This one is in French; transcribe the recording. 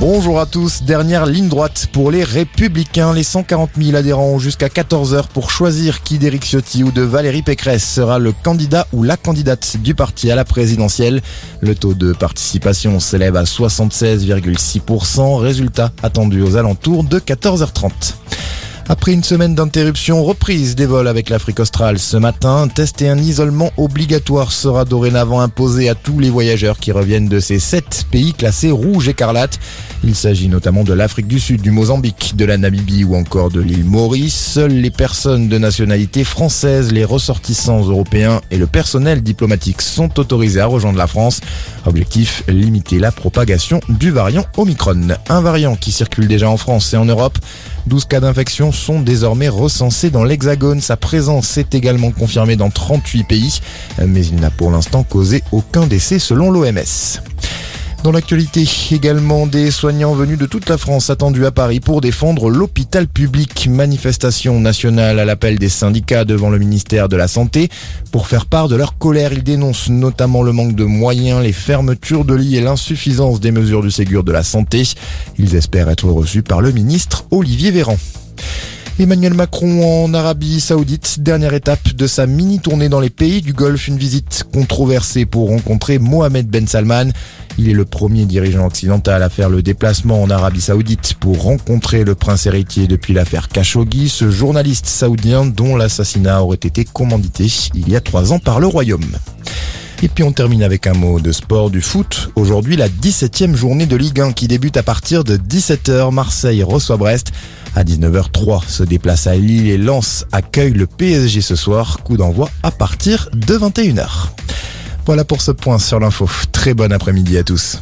Bonjour à tous. Dernière ligne droite pour les Républicains. Les 140 000 adhérents jusqu'à 14 heures pour choisir qui d'Éric Ciotti ou de Valérie Pécresse sera le candidat ou la candidate du parti à la présidentielle. Le taux de participation s'élève à 76,6%. Résultat attendu aux alentours de 14h30. Après une semaine d'interruption, reprise des vols avec l'Afrique australe ce matin, test et un isolement obligatoire sera dorénavant imposé à tous les voyageurs qui reviennent de ces sept pays classés rouge écarlate. Il s'agit notamment de l'Afrique du Sud, du Mozambique, de la Namibie ou encore de l'île Maurice. Seules les personnes de nationalité française, les ressortissants européens et le personnel diplomatique sont autorisés à rejoindre la France. Objectif, limiter la propagation du variant Omicron. Un variant qui circule déjà en France et en Europe. 12 cas d'infection sont désormais recensés dans l'Hexagone. Sa présence est également confirmée dans 38 pays, mais il n'a pour l'instant causé aucun décès selon l'OMS. Dans l'actualité, également des soignants venus de toute la France attendus à Paris pour défendre l'hôpital public. Manifestation nationale à l'appel des syndicats devant le ministère de la Santé. Pour faire part de leur colère, ils dénoncent notamment le manque de moyens, les fermetures de lits et l'insuffisance des mesures du Ségur de la Santé. Ils espèrent être reçus par le ministre Olivier Véran. Emmanuel Macron en Arabie Saoudite, dernière étape de sa mini-tournée dans les pays du Golfe, une visite controversée pour rencontrer Mohamed Ben Salman. Il est le premier dirigeant occidental à faire le déplacement en Arabie Saoudite pour rencontrer le prince héritier depuis l'affaire Khashoggi, ce journaliste saoudien dont l'assassinat aurait été commandité il y a trois ans par le Royaume. Et puis on termine avec un mot de sport du foot. Aujourd'hui, la 17e journée de Ligue 1 qui débute à partir de 17h. Marseille reçoit Brest. À 19h03 se déplace à Lille et Lens accueille le PSG ce soir. Coup d'envoi à partir de 21h. Voilà pour ce point sur l'info. Très bon après-midi à tous.